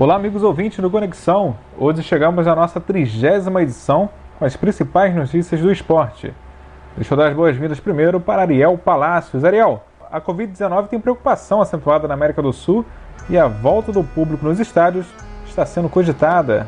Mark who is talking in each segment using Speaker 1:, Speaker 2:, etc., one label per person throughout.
Speaker 1: Olá, amigos ouvintes do Conexão. Hoje chegamos à nossa trigésima edição com as principais notícias do esporte. Deixa eu dar as boas-vindas primeiro para Ariel Palácios. Ariel, a Covid-19 tem preocupação acentuada na América do Sul e a volta do público nos estádios está sendo cogitada.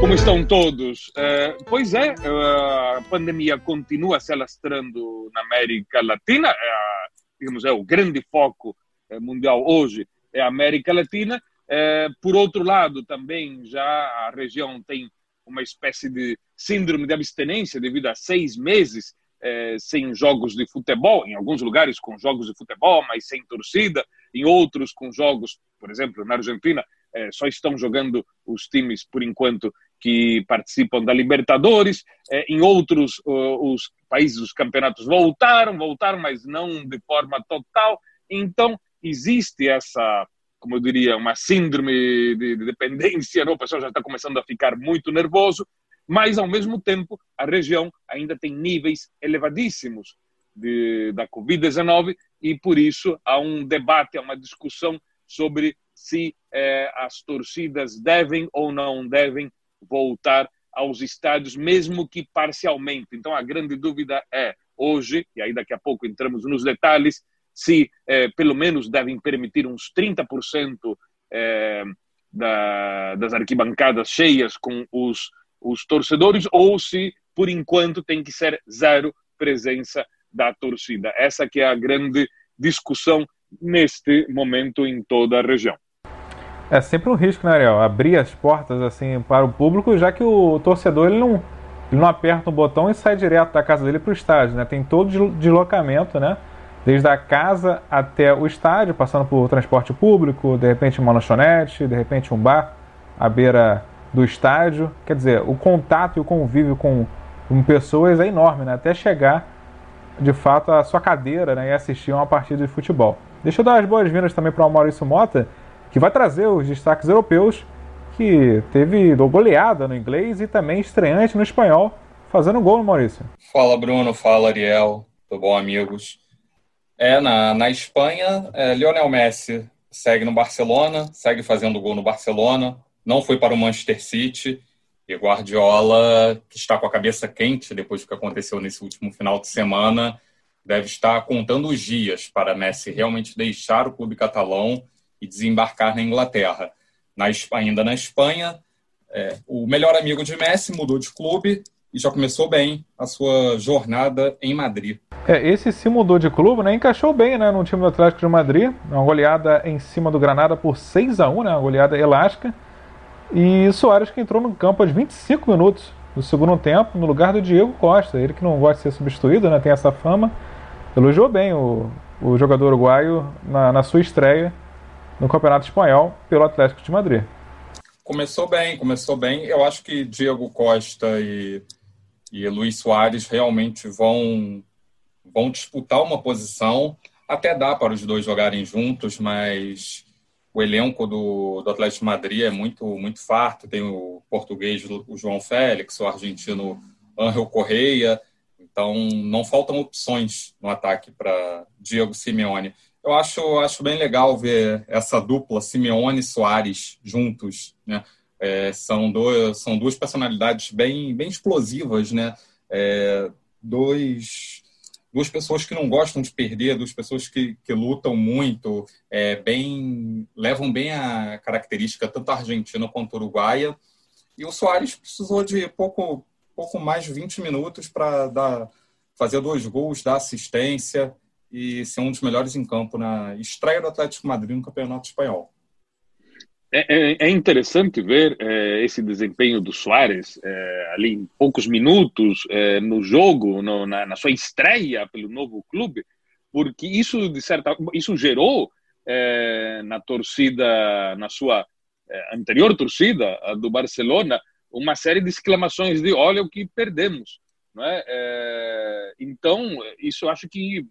Speaker 2: Como estão todos? Uh, pois é, uh, a pandemia continua se alastrando na América Latina, uh, digamos, é o grande foco mundial hoje é a América Latina. Eh, por outro lado, também já a região tem uma espécie de síndrome de abstinência devido a seis meses eh, sem jogos de futebol, em alguns lugares com jogos de futebol, mas sem torcida, em outros com jogos, por exemplo, na Argentina, só estão jogando os times, por enquanto, que participam da Libertadores. em outros, os países, os campeonatos voltaram, voltaram, mas não de forma total. Então, existe essa, como eu diria, uma síndrome de, de dependência, não? o pessoal já está começando a ficar muito nervoso, mas, ao mesmo tempo, a região ainda tem níveis elevadíssimos de, da Covid-19 e, por isso, há um debate, há uma discussão sobre se eh, as torcidas devem ou não devem voltar aos estádios, mesmo que parcialmente. Então, a grande dúvida é, hoje, e aí daqui a pouco entramos nos detalhes, se eh, pelo menos devem permitir uns 30% eh, da, das arquibancadas cheias com os, os torcedores ou se, por enquanto, tem que ser zero presença da torcida. Essa que é a grande discussão neste momento em toda a região.
Speaker 1: É sempre um risco, né, Ariel? Abrir as portas assim para o público, já que o torcedor ele não, ele não aperta um botão e sai direto da casa dele para o estádio, né? Tem todo deslocamento, né? Desde a casa até o estádio, passando por transporte público, de repente uma lanchonete, de repente um bar à beira do estádio. Quer dizer, o contato e o convívio com, com pessoas é enorme, né? até chegar de fato à sua cadeira né? e assistir uma partida de futebol. Deixa eu dar as boas-vindas também para o Maurício Mota, que vai trazer os destaques europeus, que teve goleada no inglês e também estreante no espanhol, fazendo gol no Maurício.
Speaker 3: Fala Bruno, fala Ariel, tudo bom amigos? É, na, na Espanha, é, Lionel Messi segue no Barcelona, segue fazendo gol no Barcelona, não foi para o Manchester City. E Guardiola, que está com a cabeça quente depois do que aconteceu nesse último final de semana, deve estar contando os dias para Messi realmente deixar o clube catalão e desembarcar na Inglaterra. Na, ainda na Espanha, é, o melhor amigo de Messi mudou de clube e já começou bem a sua jornada em Madrid.
Speaker 1: É, esse se mudou de clube, né? Encaixou bem, né, no time do Atlético de Madrid, uma goleada em cima do Granada por 6 a 1, né, uma goleada elástica. E Soares que entrou no campo aos 25 minutos do segundo tempo, no lugar do Diego Costa, ele que não gosta de ser substituído, né, tem essa fama. Elogiou bem o, o jogador uruguaio na, na sua estreia no Campeonato Espanhol pelo Atlético de Madrid.
Speaker 3: Começou bem, começou bem. Eu acho que Diego Costa e e Luiz Soares realmente vão, vão disputar uma posição. Até dá para os dois jogarem juntos, mas o elenco do, do Atlético de Madrid é muito, muito farto. Tem o português, o João Félix, o argentino Angel Correia. Então, não faltam opções no ataque para Diego Simeone. Eu acho, acho bem legal ver essa dupla Simeone e Soares juntos, né? É, são, dois, são duas personalidades bem, bem explosivas, né? É, dois, duas pessoas que não gostam de perder, duas pessoas que, que lutam muito, é, bem levam bem a característica tanto argentina quanto uruguaia. E o Soares precisou de pouco, pouco mais de 20 minutos para fazer dois gols, dar assistência e ser um dos melhores em campo na estreia do Atlético Madrid no Campeonato Espanhol.
Speaker 2: É, é, é, interessante ver é, esse desempenho do Soares é, ali em poucos minutos é, no jogo, no, na, na, sua estreia pelo novo clube, porque isso de certa isso gerou é, na torcida, na sua anterior torcida a do Barcelona, uma série de exclamações de olha o que perdemos, não é? então isso acho que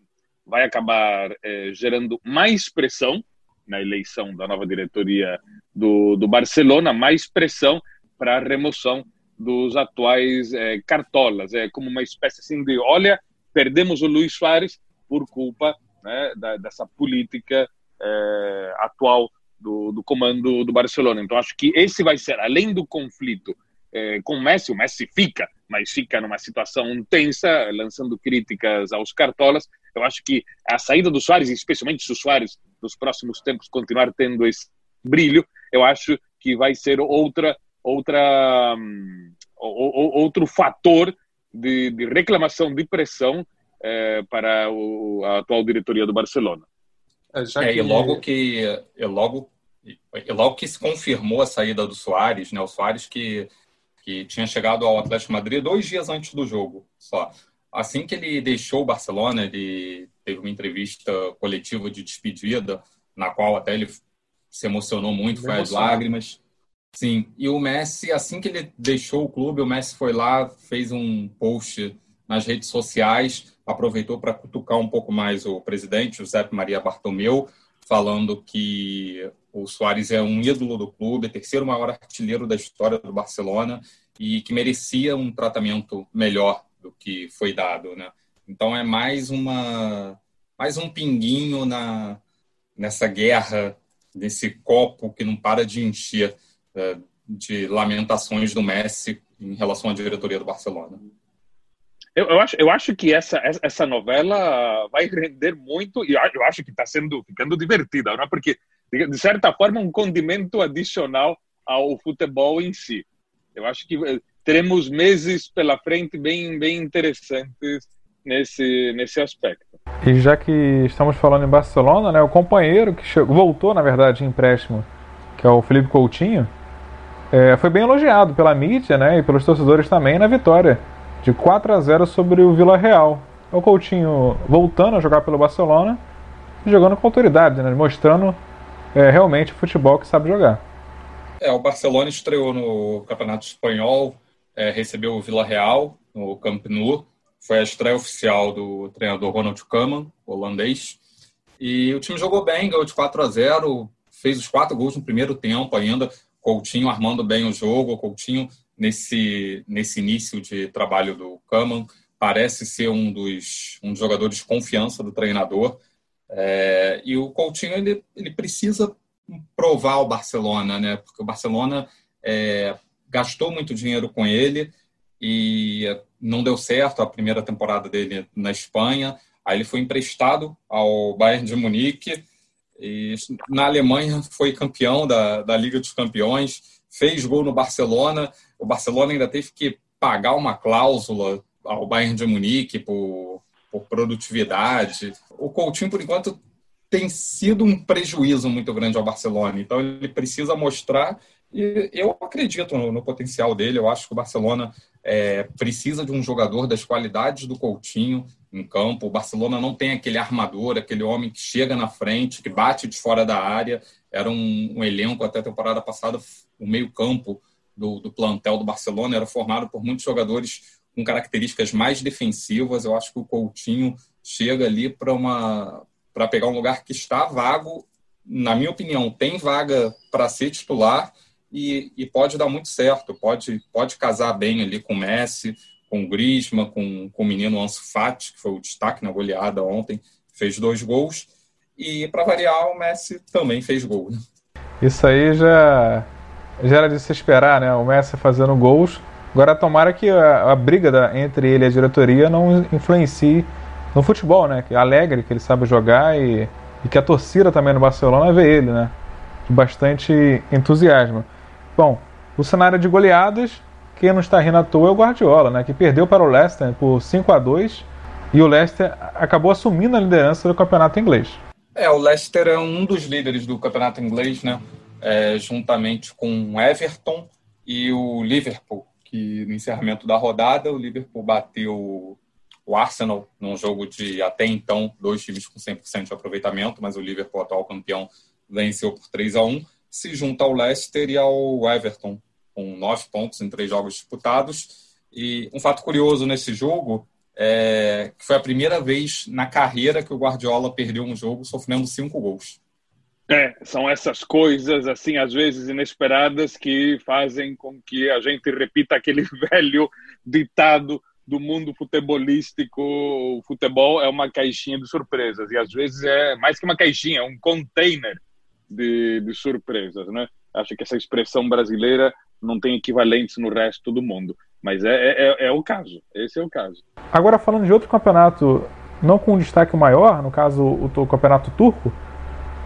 Speaker 2: vai acabar gerando mais pressão na eleição da nova diretoria do, do Barcelona, mais pressão para a remoção dos atuais é, cartolas. É como uma espécie assim de: olha, perdemos o Luiz Soares por culpa né, da, dessa política é, atual do, do, comando do Barcelona. Então acho que esse vai ser, além do conflito é, com o Messi, o Messi fica, mas fica numa situação tensa, lançando críticas aos cartolas. Eu acho que a saída do Soares, especialmente se o Soares nos próximos tempos continuar tendo esse brilho, eu acho que vai ser outra outra um, outro fator de, de, reclamação, de pressão é, para o, a atual diretoria do Barcelona.
Speaker 3: É, já é, que... e logo que e logo e logo que se confirmou a saída do Soares, né? O Soares que que tinha chegado ao Atlético Madrid dois dias antes do jogo, só. Assim que ele deixou o Barcelona, ele teve uma entrevista coletiva de despedida, na qual até ele se emocionou muito, foi as lágrimas. Sim, e o Messi, assim que ele deixou o clube, o Messi foi lá, fez um post nas redes sociais, aproveitou para cutucar um pouco mais o presidente, José Maria Bartomeu, falando que o Soares é um ídolo do clube, terceiro maior artilheiro da história do Barcelona e que merecia um tratamento melhor do que foi dado, né? Então é mais uma mais um pinguinho na nessa guerra, nesse copo que não para de encher é, de lamentações do Messi em relação à diretoria do Barcelona.
Speaker 2: Eu, eu, acho, eu acho que essa, essa novela vai render muito e eu acho que está sendo ficando divertida, não é? porque de certa forma um condimento adicional ao futebol em si. Eu acho que eh, teremos meses pela frente bem bem interessantes nesse nesse aspecto.
Speaker 1: E já que estamos falando em Barcelona, né, o companheiro que chegou, voltou na verdade em empréstimo, que é o Felipe Coutinho, é, foi bem elogiado pela mídia, né, e pelos torcedores também na vitória de 4 a 0 sobre o Vila Real. O Coutinho voltando a jogar pelo Barcelona, jogando com autoridade, né, mostrando é, realmente o futebol que sabe jogar.
Speaker 3: É, o Barcelona estreou no Campeonato Espanhol, é, recebeu o Vila Real no Camp Nou. Foi a estreia oficial do treinador Ronald Koeman, holandês. E o time jogou bem, ganhou de 4 a 0, fez os quatro gols no primeiro tempo ainda. Coutinho armando bem o jogo, Coutinho nesse, nesse início de trabalho do Kaman, parece ser um dos, um dos jogadores de confiança do treinador. É, e o Coutinho ele, ele precisa provar ao Barcelona, né? Porque o Barcelona é, gastou muito dinheiro com ele e não deu certo a primeira temporada dele na Espanha. Aí ele foi emprestado ao Bayern de Munique e na Alemanha foi campeão da, da Liga dos Campeões, fez gol no Barcelona. O Barcelona ainda teve que pagar uma cláusula ao Bayern de Munique por, por produtividade. O Coutinho, por enquanto, tem sido um prejuízo muito grande ao Barcelona. Então ele precisa mostrar e eu acredito no, no potencial dele. Eu acho que o Barcelona é, precisa de um jogador das qualidades do Coutinho em campo. O Barcelona não tem aquele armador, aquele homem que chega na frente, que bate de fora da área. Era um, um elenco até a temporada passada, o meio-campo do, do plantel do Barcelona era formado por muitos jogadores com características mais defensivas. Eu acho que o Coutinho chega ali para uma para pegar um lugar que está vago. Na minha opinião, tem vaga para ser titular e, e, pode dar muito certo. Pode, pode casar bem ali com o Messi, com o Griezmann, com, com o menino Ansu Fati, que foi o destaque na goleada ontem, fez dois gols. E, para variar, o Messi também fez gol. Né?
Speaker 1: Isso aí já, já era de se esperar, né? O Messi fazendo gols. Agora, tomara que a, a briga da, entre ele e a diretoria não influencie no futebol, né? Que é alegre, que ele sabe jogar e, e que a torcida também no Barcelona vê ele, né? Com bastante entusiasmo. Bom, o cenário de goleadas, quem não está rindo à toa é o Guardiola, né? Que perdeu para o Leicester por 5 a 2 e o Leicester acabou assumindo a liderança do campeonato inglês.
Speaker 3: É, o Leicester é um dos líderes do campeonato inglês, né? É, juntamente com o Everton e o Liverpool, que no encerramento da rodada o Liverpool bateu o Arsenal, num jogo de até então dois times com 100% de aproveitamento, mas o Liverpool, atual campeão, venceu por 3 a 1 se junta ao Leicester e ao Everton, com nove pontos em três jogos disputados. E um fato curioso nesse jogo é que foi a primeira vez na carreira que o Guardiola perdeu um jogo sofrendo cinco gols.
Speaker 2: É, são essas coisas, assim, às vezes inesperadas, que fazem com que a gente repita aquele velho ditado do mundo futebolístico, o futebol é uma caixinha de surpresas e às vezes é mais que uma caixinha, é um container de, de surpresas, né? Acho que essa expressão brasileira não tem equivalentes no resto do mundo, mas é, é, é, é o caso, esse é o caso.
Speaker 1: Agora falando de outro campeonato, não com um destaque maior, no caso o, o campeonato turco,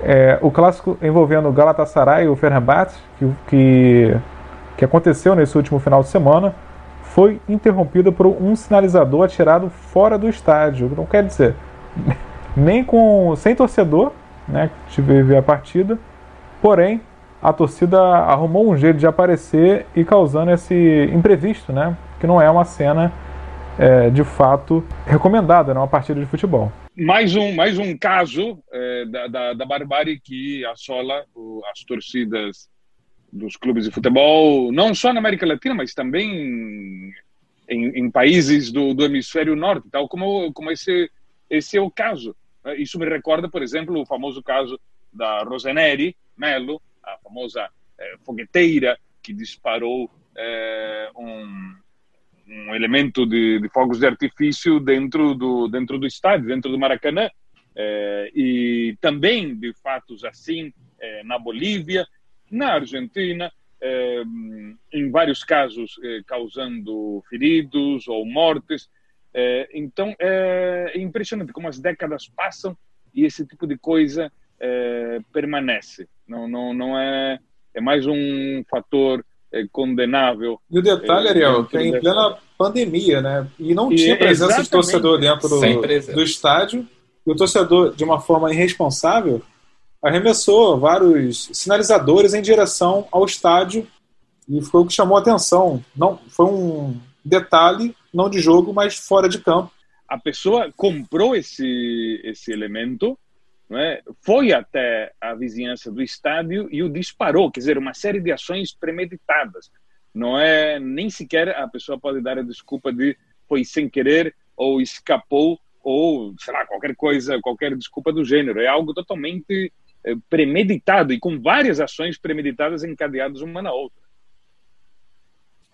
Speaker 1: é, o clássico envolvendo Galatasaray e o Fenerbahçe, que, que, que aconteceu nesse último final de semana, foi interrompido por um sinalizador atirado fora do estádio. Não quer dizer, nem com sem torcedor, né, que tive a partida, porém a torcida arrumou um jeito de aparecer e causando esse imprevisto, né, que não é uma cena é, de fato recomendada numa partida de futebol.
Speaker 2: Mais um, mais um caso é, da, da, da barbárie que assola o, as torcidas dos clubes de futebol, não só na América Latina, mas também em, em países do, do, hemisfério norte, tal como, como esse, esse é o caso. Isso me recorda, por exemplo, o famoso caso da Roseneri Melo, a famosa eh, fogueteira que disparou eh, um, um, elemento de, de, fogos de artifício dentro do, dentro do estádio, dentro do Maracanã. Eh, e também de fatos assim na Bolívia na Argentina, eh, em vários casos eh, causando feridos ou mortes. Eh, então é impressionante como as décadas passam e esse tipo de coisa permanece. Não, não, não é, é mais um fator condenável.
Speaker 4: E o detalhe, Ariel, que é em plena pandemia, né? E não tinha presença de torcedor dentro do, do estádio. E o torcedor, de uma forma irresponsável, arremessou vários sinalizadores em direção ao estádio e foi o que chamou a atenção. Não, foi um detalhe, não de jogo, mas fora de campo.
Speaker 2: A pessoa comprou esse, esse elemento, é? foi até a vizinhança do estádio e o disparou, quer dizer, uma série de ações premeditadas. Não é nem sequer a pessoa pode dar a desculpa de foi sem querer ou escapou ou sei lá qualquer coisa, qualquer desculpa do gênero. É algo totalmente eh, premeditado e com várias ações premeditadas encadeadas uma na outra.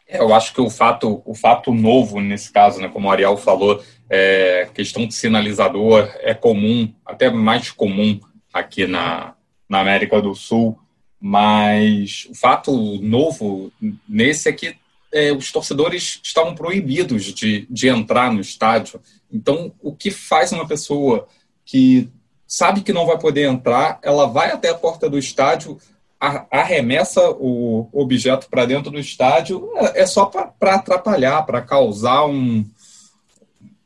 Speaker 3: Eu acho que o fato, o fato novo nesse caso, né, como o Ariel falou, é, questão de sinalizador é comum, até mais comum aqui na, na América do Sul, mas o fato novo nesse é que é, os torcedores estavam proibidos de, de entrar no estádio. Então, o que faz uma pessoa que sabe que não vai poder entrar, ela vai até a porta do estádio, arremessa o objeto para dentro do estádio, é, é só para atrapalhar, para causar um,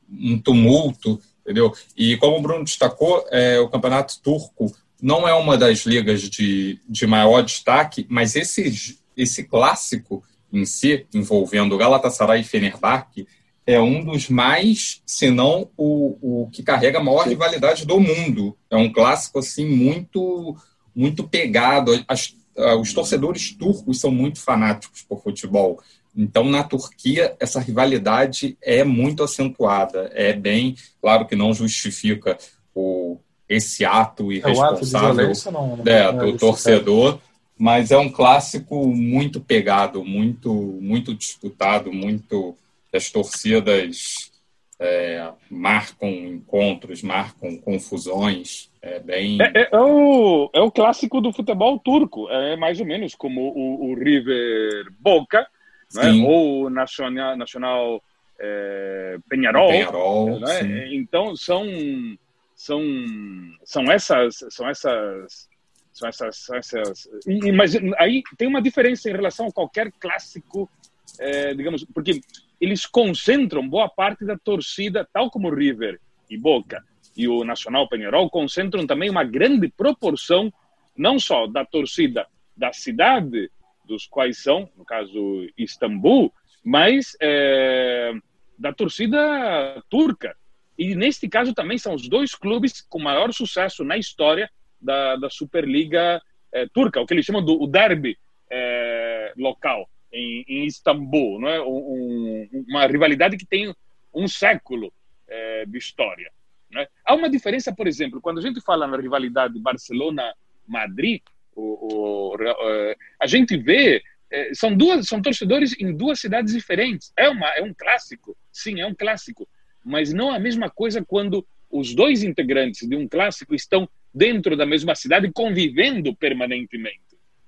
Speaker 3: um tumulto, entendeu? E como o Bruno destacou, é, o campeonato turco não é uma das ligas de, de maior destaque, mas esse, esse clássico em si, envolvendo Galatasaray e Fenerbahçe, é um dos mais, se não o, o que carrega a maior rivalidade do mundo. É um clássico assim muito muito pegado. As, os torcedores turcos são muito fanáticos por futebol. Então, na Turquia, essa rivalidade é muito acentuada. É bem, claro que não justifica o, esse ato irresponsável é, ato não, não é, do torcedor, mas é um clássico muito pegado, muito, muito disputado, muito as torcidas é, marcam encontros, marcam confusões. É bem.
Speaker 2: É, é, é, o, é o clássico do futebol turco, é mais ou menos como o, o River Boca, né? ou o Nacional, Nacional é, Penharol. Penharol né? Então são, são, são essas. São essas são essas, são essas e, mas aí tem uma diferença em relação a qualquer clássico, é, digamos, porque eles concentram boa parte da torcida, tal como River e Boca e o Nacional Penharol, concentram também uma grande proporção, não só da torcida da cidade, dos quais são, no caso, Istambul, mas é, da torcida turca. E neste caso também são os dois clubes com maior sucesso na história da, da Superliga é, turca, o que eles chamam do derby é, local em, em Istambul, não é? Um, uma rivalidade que tem um século é, de história. Né? Há uma diferença, por exemplo, quando a gente fala na rivalidade Barcelona-Madrid, o, o, a gente vê é, são duas, são torcedores em duas cidades diferentes. É uma, é um clássico, sim, é um clássico, mas não a mesma coisa quando os dois integrantes de um clássico estão dentro da mesma cidade convivendo permanentemente.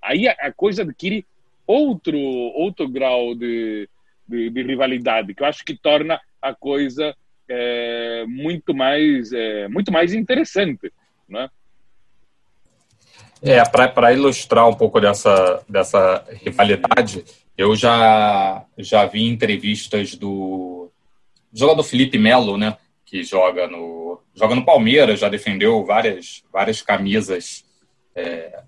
Speaker 2: Aí a, a coisa adquire outro outro grau de, de, de, rivalidade que eu acho que torna a coisa é, muito mais é, muito mais interessante, né?
Speaker 3: É, para ilustrar um pouco dessa, dessa rivalidade, eu já, já vi entrevistas do jogador Felipe Melo, né, que joga no, joga no Palmeiras, já defendeu várias, várias camisas é,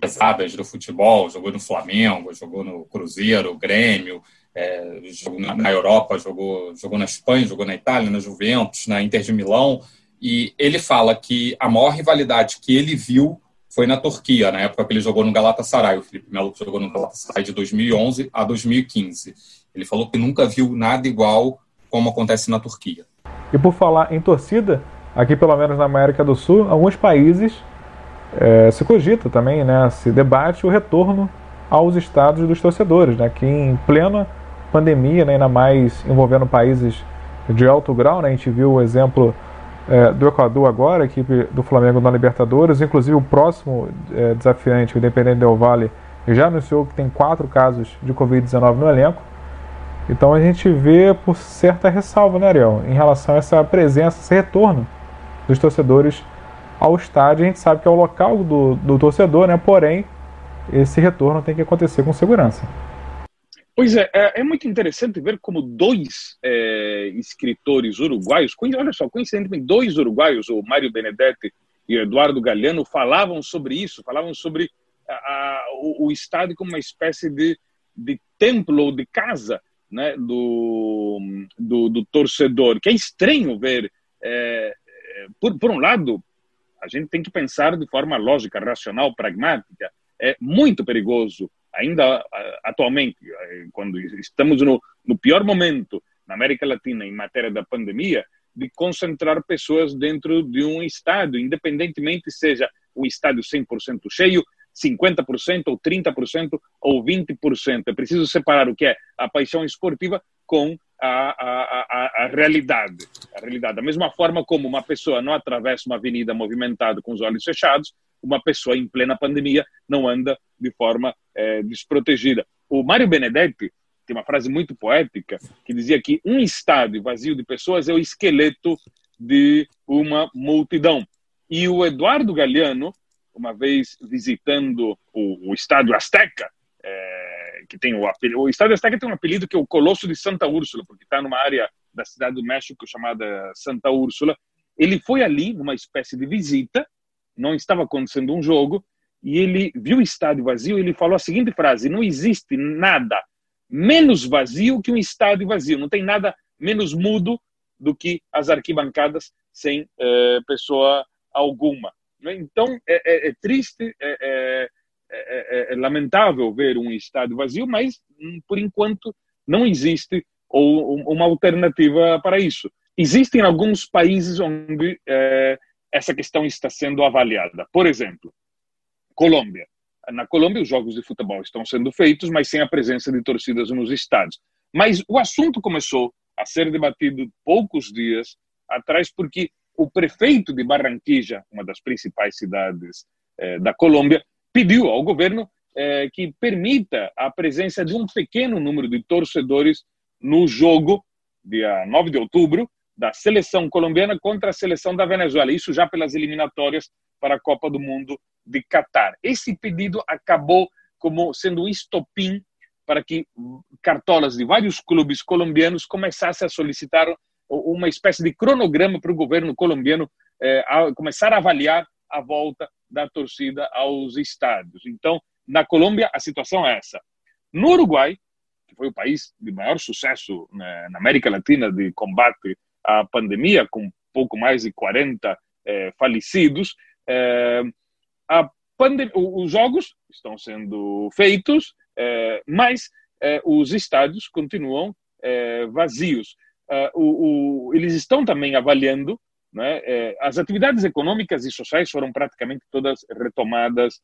Speaker 3: pesadas do futebol, jogou no Flamengo, jogou no Cruzeiro, Grêmio, é, jogou na, na Europa, jogou, jogou na Espanha, jogou na Itália, na Juventus, na Inter de Milão, e ele fala que a maior rivalidade que ele viu foi na Turquia, na época que ele jogou no Galatasaray. O Felipe Melo jogou no Galatasaray de 2011 a 2015. Ele falou que nunca viu nada igual como acontece na Turquia.
Speaker 1: E por falar em torcida, aqui pelo menos na América do Sul, alguns países é, se cogita também, né, se debate o retorno aos estados dos torcedores, né, que em plena pandemia, né, ainda mais envolvendo países de alto grau, né, a gente viu o exemplo é, do Equador agora, equipe do Flamengo na Libertadores. Inclusive, o próximo é, desafiante, o Independente Del Valle, já anunciou que tem quatro casos de Covid-19 no elenco. Então a gente vê por certa ressalva, né, Ariel, em relação a essa presença, esse retorno dos torcedores ao estádio. A gente sabe que é o local do, do torcedor, né? Porém, esse retorno tem que acontecer com segurança.
Speaker 2: Pois é, é, é, muito interessante ver como dois é, escritores uruguaios, olha só, coincidentemente, dois uruguaios, o Mário Benedetti e o Eduardo Galeano, falavam sobre isso, falavam sobre a, a, o, o, estádio como uma espécie de, de templo ou de casa né, do, do, do torcedor, que é estranho ver. É, é, por, por um lado, a gente tem que pensar de forma lógica, racional, pragmática. É muito perigoso ainda atualmente, eh, quando estamos no, no pior momento na América Latina em matéria da pandemia, de concentrar pessoas dentro de um estádio, independentemente seja o estádio 100% cheio, 50% ou 30% ou 20%. É preciso separar o que é a paixão esportiva com a, a, a, a, realidade. A realidade. Da mesma forma como uma pessoa não atravessa uma avenida movimentada com os olhos fechados, uma pessoa em plena pandemia não anda de forma é, desprotegida. O Mário Benedetti tem uma frase muito poética que dizia que um estádio vazio de pessoas é o esqueleto de uma multidão. E o Eduardo Galeano, uma vez visitando o, o estádio Azteca, é, que tem o apelido, o estádio Azteca tem um apelido que é o Colosso de Santa Úrsula, porque está numa área da cidade do México chamada Santa Úrsula. Ele foi ali numa espécie de visita não estava acontecendo um jogo, e ele viu o estádio vazio e ele falou a seguinte frase: não existe nada menos vazio que um estádio vazio, não tem nada menos mudo do que as arquibancadas sem é, pessoa alguma. Então é, é, é triste, é, é, é, lamentável ver um estádio vazio, mas hum, por enquanto não existe ou, uma alternativa para isso. Existem alguns países onde essa questão está sendo avaliada. Por exemplo, Colômbia. Na Colômbia, os jogos de futebol estão sendo feitos, mas sem a presença de torcidas nos estádios. Mas o assunto começou a ser debatido poucos dias atrás, porque o prefeito de Barranquilla, uma das principais cidades eh, da Colômbia, pediu ao governo eh, que permita a presença de um pequeno número de torcedores no jogo, dia 9 de outubro, da seleção colombiana contra a seleção da Venezuela, isso já pelas eliminatórias para a Copa do Mundo de Catar. Esse pedido acabou como sendo um estopim para que cartolas de vários clubes colombianos começassem a solicitar uma espécie de cronograma para o governo colombiano eh, a começar a avaliar a volta da torcida aos estádios. Então, na Colômbia, a situação é essa. No Uruguai, que foi o país de maior sucesso né, na América Latina de combate a pandemia, com pouco mais de 40 é, falecidos, é, os jogos estão sendo feitos, é, mas os estádios continuam vazios. É, o, o, eles estão também avaliando né, as atividades econômicas e sociais foram praticamente todas retomadas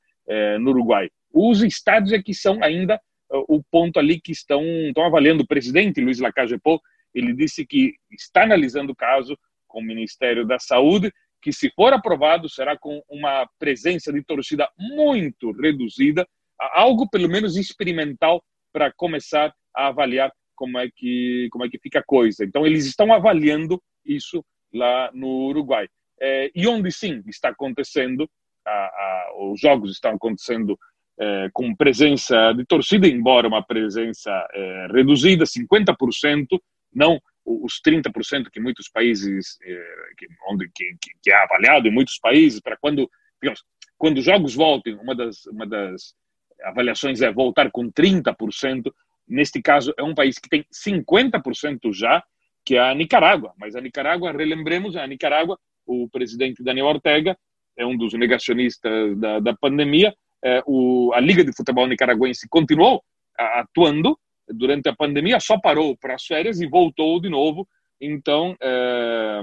Speaker 2: no Uruguai. Os estádios é que são ainda o ponto ali que estão, estão avaliando. O presidente Luiz Lacalle Pou, ele disse que está analisando o caso com o Ministério da Saúde, que se for aprovado será com uma presença de torcida muito reduzida, algo pelo menos experimental para começar a avaliar como é que como é que fica a coisa. Então eles estão avaliando isso lá no Uruguai. É, e onde sim está acontecendo, a, a, os jogos estão acontecendo é, com presença de torcida, embora uma presença é, reduzida, 50%, não os 30% que muitos países, é, que, onde que, que, é avaliado em muitos países, para quando, digamos, quando os jogos voltem, uma das, uma das avaliações é voltar com 30%, neste caso é um país que tem 50% já, que é a Nicarágua. Mas a Nicarágua, relembremos, a Nicarágua, o presidente Daniel Ortega é um dos negacionistas da, da pandemia. É, o, a Liga de Futebol Nicaragüense continuou atuando durante a pandemia, só parou para as férias e voltou de novo. Então, é,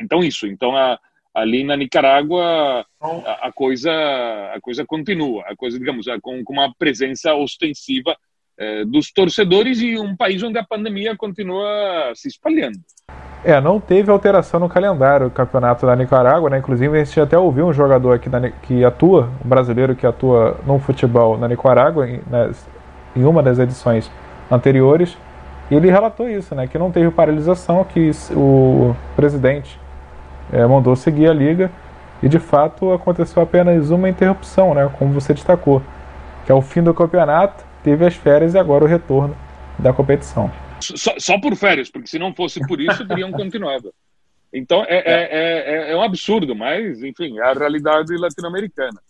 Speaker 2: então isso. Então, a, ali na Nicarágua a, a, coisa a coisa continua, a coisa digamos com, com uma presença ostensiva é, dos torcedores e um país onde a pandemia continua se espalhando.
Speaker 1: É, não teve alteração no calendário do campeonato da Nicarágua, né? Inclusive a gente até ouviu um jogador aqui da, que atua, um brasileiro que atua no futebol na Nicarágua, nas, em uma das edições anteriores, e ele relatou isso, né? Que não teve paralisação, que o presidente é, mandou seguir a liga e de fato aconteceu apenas uma interrupção, né? Como você destacou, que é o fim do campeonato teve as férias e agora o retorno da competição.
Speaker 2: Só, só por férias, porque se não fosse por isso, teriam continuado. Então é, é, é, é, um absurdo, mas enfim, é a realidade latino-americana.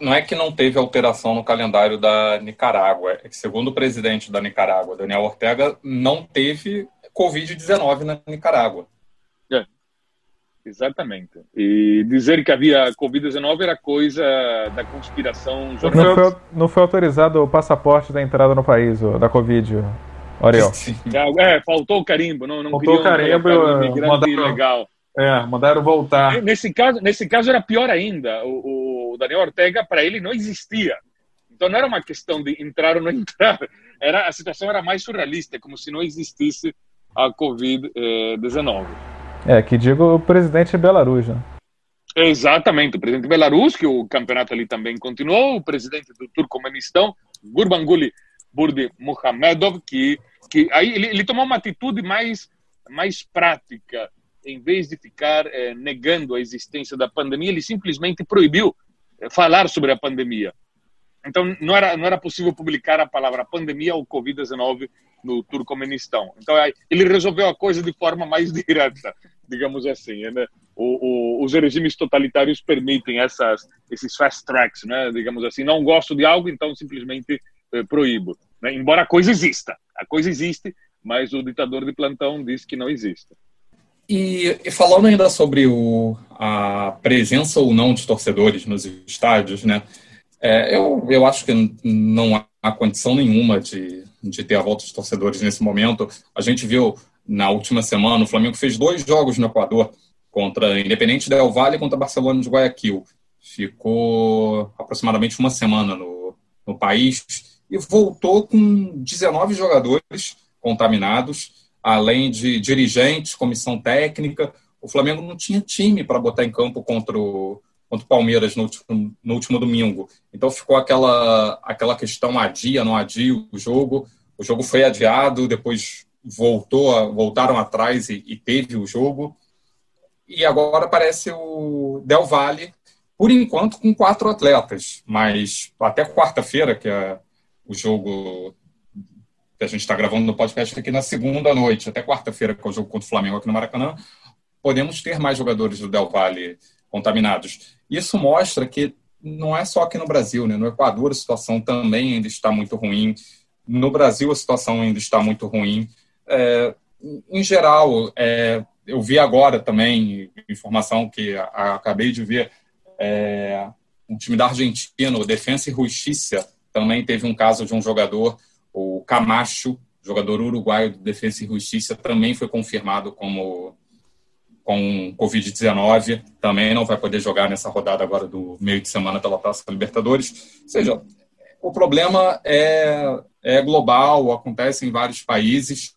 Speaker 3: Não é que não teve alteração no calendário da Nicarágua, é que, segundo o presidente da Nicarágua, Daniel Ortega, não teve Covid-19 na Nicarágua.
Speaker 2: Exatamente. E dizer que havia Covid-19 era coisa da conspiração
Speaker 1: jornalística. Não foi, não foi autorizado o passaporte da entrada no país, da Covid, Ariel.
Speaker 2: É, é, faltou o carimbo, não, não
Speaker 4: faltou o carimbo,
Speaker 2: imigrante mandaram, legal.
Speaker 4: É, mandaram voltar.
Speaker 2: Nesse caso, nesse caso era pior ainda. O, o Daniel Ortega, para ele, não existia. Então não era uma questão de entrar ou não entrar. Era, a situação era mais surrealista, como se não existisse a Covid-19.
Speaker 1: É, que digo o presidente Belarus, né?
Speaker 2: Exatamente, o presidente Belarus, que o campeonato ali também continuou, o presidente do Turcomenistão, Gurbanguly Burdi Muhamedov, que, que aí ele, ele, tomou uma atitude mais, mais prática. Em vez de ficar é, negando a existência da pandemia, ele simplesmente proibiu é, falar sobre a pandemia. Então, não era, não era possível publicar a palavra pandemia ou Covid-19 no Turcomenistão. Então, ele resolveu a coisa de forma mais direta, digamos assim. Né? O, o, os regimes totalitários permitem essas, esses fast tracks, né? digamos assim. Não gosto de algo, então simplesmente eh, proíbo. Né? Embora a coisa exista. A coisa existe, mas o ditador de plantão diz que não existe.
Speaker 3: E, e, falando ainda sobre o, a presença ou não de torcedores nos estádios, né? É, eu, eu acho que não há condição nenhuma de, de ter a volta dos torcedores nesse momento. A gente viu na última semana, o Flamengo fez dois jogos no Equador contra Independente Del Valle e contra Barcelona de Guayaquil. Ficou aproximadamente uma semana no, no país e voltou com 19 jogadores contaminados, além de dirigentes, comissão técnica. O Flamengo não tinha time para botar em campo contra o, contra o Palmeiras no último, no último domingo. Então ficou aquela, aquela questão adia, não adia o jogo. O jogo foi adiado, depois voltou, voltaram atrás e, e teve o jogo. E agora aparece o Del Valle, por enquanto com quatro atletas, mas até quarta-feira, que é o jogo que a gente está gravando no podcast aqui na segunda noite, até quarta-feira, que é o jogo contra o Flamengo aqui no Maracanã, podemos ter mais jogadores do Del Valle contaminados. Isso mostra que não é só aqui no Brasil, né? No Equador a situação também ainda está muito ruim. No Brasil a situação ainda está muito ruim. É, em geral, é, eu vi agora também informação que a, a, acabei de ver, é, um time da Argentina, o Defensa e Justiça, também teve um caso de um jogador, o Camacho, jogador uruguaio do Defensa e Justiça, também foi confirmado como com Covid-19, também não vai poder jogar nessa rodada agora do meio de semana pela Taça Libertadores. Ou seja, o problema é, é global, acontece em vários países,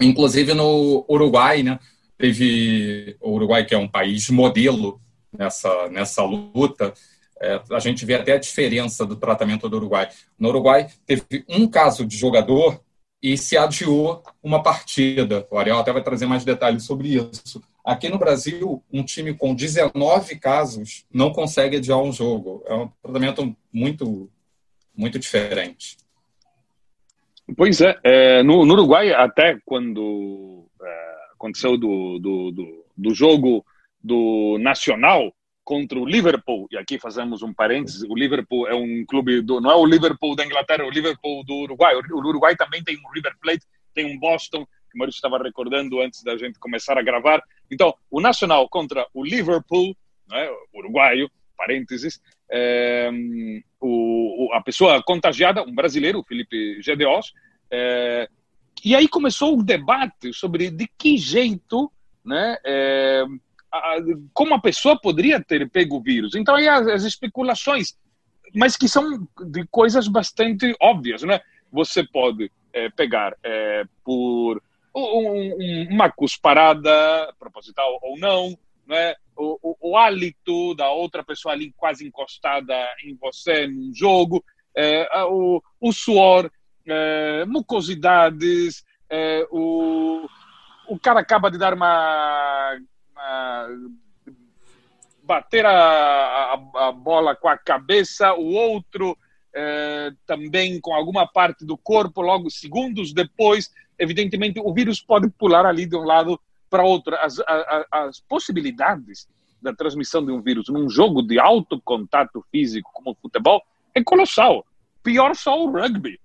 Speaker 3: inclusive no Uruguai, né? Teve o Uruguai, que é um país modelo nessa, nessa luta, é, a gente vê até a diferença do tratamento do Uruguai. No Uruguai, teve um caso de jogador e se adiou uma partida. O Ariel até vai trazer mais detalhes sobre isso. Aqui no Brasil, um time com 19 casos não consegue adiar um jogo. É um tratamento muito, muito diferente.
Speaker 2: Pois é, é no, no, Uruguai, até quando é, aconteceu do, do, do, do jogo do Nacional, contra o Liverpool, e aqui fazemos um parênteses, o Liverpool é um clube, do, não é o Liverpool da Inglaterra, é o Liverpool do Uruguai. O Uruguai também tem um River Plate, tem um Boston, que o Maurício estava recordando antes da gente começar a gravar. Então, o Nacional contra o Liverpool, né, uruguaio, parênteses, é, o, a pessoa contagiada, um brasileiro, o Felipe Gedeos, é, e aí começou o debate sobre de que jeito né, é, como a pessoa poderia ter pego o vírus. Então, aí as, as especulações, mas que são de coisas bastante óbvias, né? Você pode é, pegar é, por um, um, uma cusparada, proposital ou não, né? O, o, o, hálito da outra pessoa ali quase encostada em você num jogo, é, o, o suor, mucosidades, o, o cara acaba de dar uma bater a, a, a, bola com a cabeça, o outro é, também com alguma parte do corpo, logo segundos depois, evidentemente o vírus pode pular ali de um lado para outro. As, as, as possibilidades da transmissão de um vírus num jogo de alto contato físico como o futebol é colossal. Pior só o rugby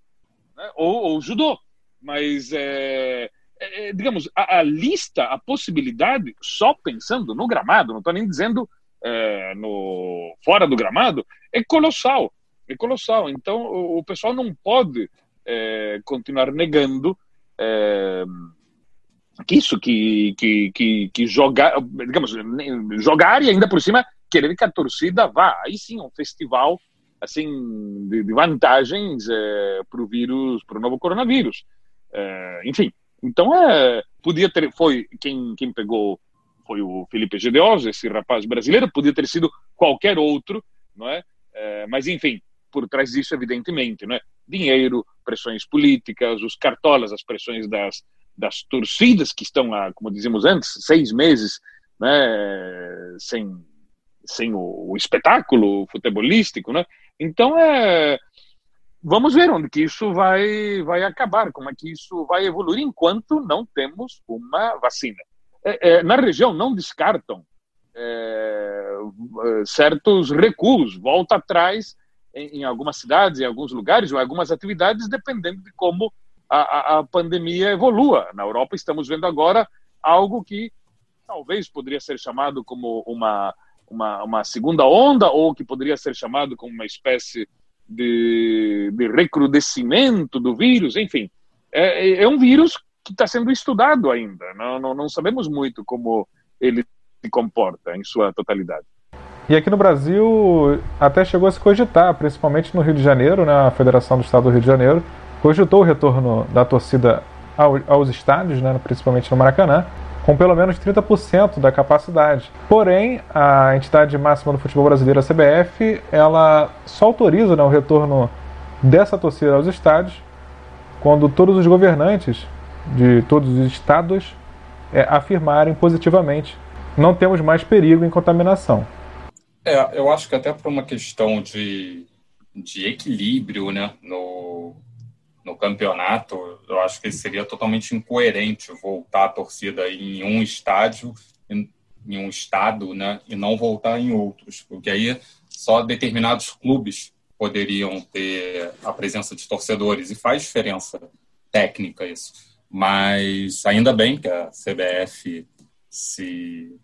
Speaker 2: né? ou, ou o judô. Mas é, é, digamos, a, a, lista, a possibilidade, só pensando no gramado, não estou nem dizendo é, no fora do gramado, é colossal. É colossal. Então, o, o pessoal não pode é, continuar negando é, que isso, que, que, que, que, jogar, digamos, jogar e ainda por cima querer que a torcida vá. Aí sim, um festival assim de, de vantagens para o vírus, para o novo coronavírus. Enfim, então, é, podia ter, foi quem, quem pegou foi o Felipe Gedeoso, esse rapaz brasileiro, podia ter sido qualquer outro, não é? é mas, enfim, por trás disso, evidentemente, não é? Dinheiro, pressões políticas, os cartolas, as pressões das, das torcidas que estão há, como dizíamos antes, seis meses, né? Sem, sem o, o espetáculo futebolístico, né? Então, é vamos ver onde que isso vai, vai acabar, como é que isso vai evoluir enquanto não temos uma vacina. É, é, na região não descartam é, certos recuos, volta atrás em, em, algumas cidades, em alguns lugares, ou algumas atividades, dependendo de como a, a, a pandemia evolua. Na Europa estamos vendo agora algo que talvez poderia ser chamado como uma, uma, uma segunda onda, ou que poderia ser chamado como uma espécie de, de recrudescimento do vírus, enfim. É, é, é um vírus que está sendo estudado ainda. Não, não, não sabemos muito como ele se comporta em sua totalidade.
Speaker 1: E aqui no Brasil até chegou a se cogitar, principalmente no Rio de Janeiro, né, a Federação do Estado do Rio de Janeiro cogitou o retorno da torcida aos estádios, né, principalmente no Maracanã, com pelo menos 30% da capacidade. Porém, a entidade máxima do futebol brasileiro, a CBF, ela só autoriza né, o retorno dessa torcida aos estádios quando todos os governantes de todos os estados é, afirmarem positivamente não temos mais perigo em contaminação.
Speaker 3: É, eu acho que até por uma questão de, de equilíbrio né, no, no campeonato, eu acho que seria totalmente incoerente voltar a torcida em um estádio, em, em um estado, né, e não voltar em outros, porque aí só determinados clubes poderiam ter a presença de torcedores e faz diferença técnica isso. Mas ainda bem que a CBF se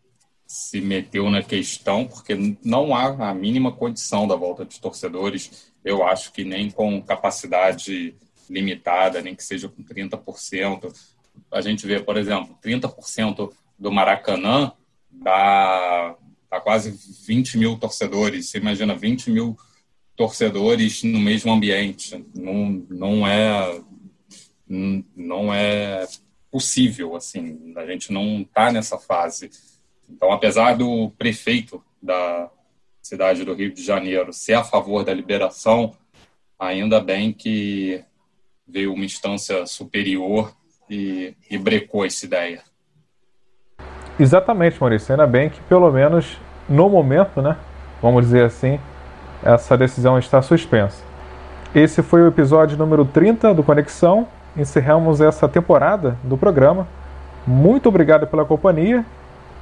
Speaker 3: se meteu na questão, porque não há a mínima condição da volta de torcedores. Eu acho que nem com capacidade limitada, nem que seja com 30%. A gente vê, por exemplo, 30% do Maracanã dá, dá quase 20 mil torcedores. Você imagina 20 mil torcedores no mesmo ambiente. Não, não é não é possível assim. A gente não está nessa fase. Então, apesar do prefeito da cidade do Rio de Janeiro ser a favor da liberação, ainda bem que veio uma instância superior e, e brecou essa ideia.
Speaker 1: Exatamente, Maurício. Ainda bem que, pelo menos no momento, né, vamos dizer assim, essa decisão está suspensa. Esse foi o episódio número 30 do Conexão. Encerramos essa temporada do programa. Muito obrigado pela companhia.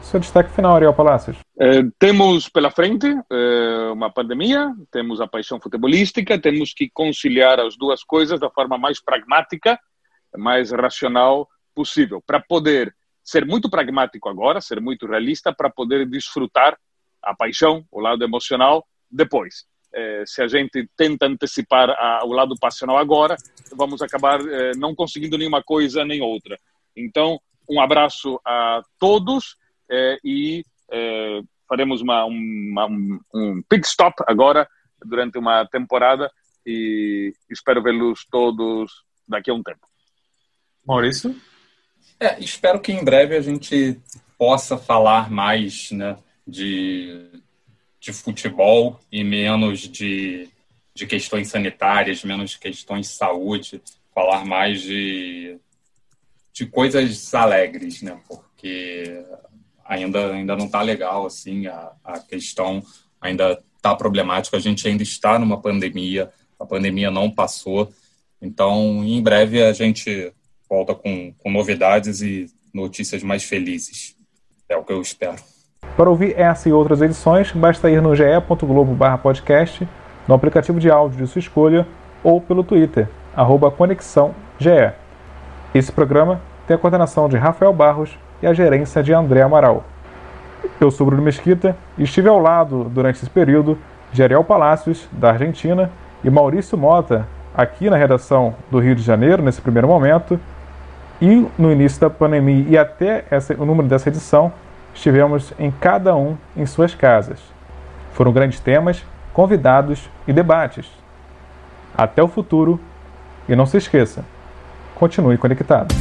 Speaker 1: Seu destaque final, Ariel Palácios.
Speaker 2: Eh, temos pela frente eh, uma pandemia, temos a paixão futebolística, temos que conciliar as duas coisas da forma mais pragmática, mais racional possível, para poder ser muito pragmático agora, ser muito realista, para poder desfrutar a paixão, o lado emocional, depois. Eh, se a gente tenta antecipar a, o lado passional agora, vamos acabar eh, não conseguindo nenhuma coisa nem outra. Então, um abraço a todos eh, e eh, faremos uma, uma, um, um pit stop agora durante uma temporada e espero vê-los todos daqui a um tempo.
Speaker 4: Maurício?
Speaker 3: É, espero que em breve a gente possa falar mais né, de, de futebol e menos de, de questões sanitárias, menos questões de saúde, falar mais de, de coisas alegres, né? Porque ainda, ainda não está legal, assim, a, a questão ainda está problemática, a gente ainda está numa pandemia, a pandemia não passou, então em breve a gente volta com, com novidades e notícias mais felizes. É o que eu espero.
Speaker 1: Para ouvir essa e outras edições, basta ir no ge.globo/podcast, no aplicativo de áudio de sua escolha ou pelo Twitter, conexãoge. Esse programa tem a coordenação de Rafael Barros e a gerência de André Amaral. Eu sou Bruno Mesquita e estive ao lado, durante esse período, de Ariel Palácios, da Argentina, e Maurício Mota, aqui na redação do Rio de Janeiro, nesse primeiro momento. E no início da pandemia e até o número dessa edição, estivemos em cada um em suas casas. Foram grandes temas, convidados e debates. Até o futuro e não se esqueça, continue conectado.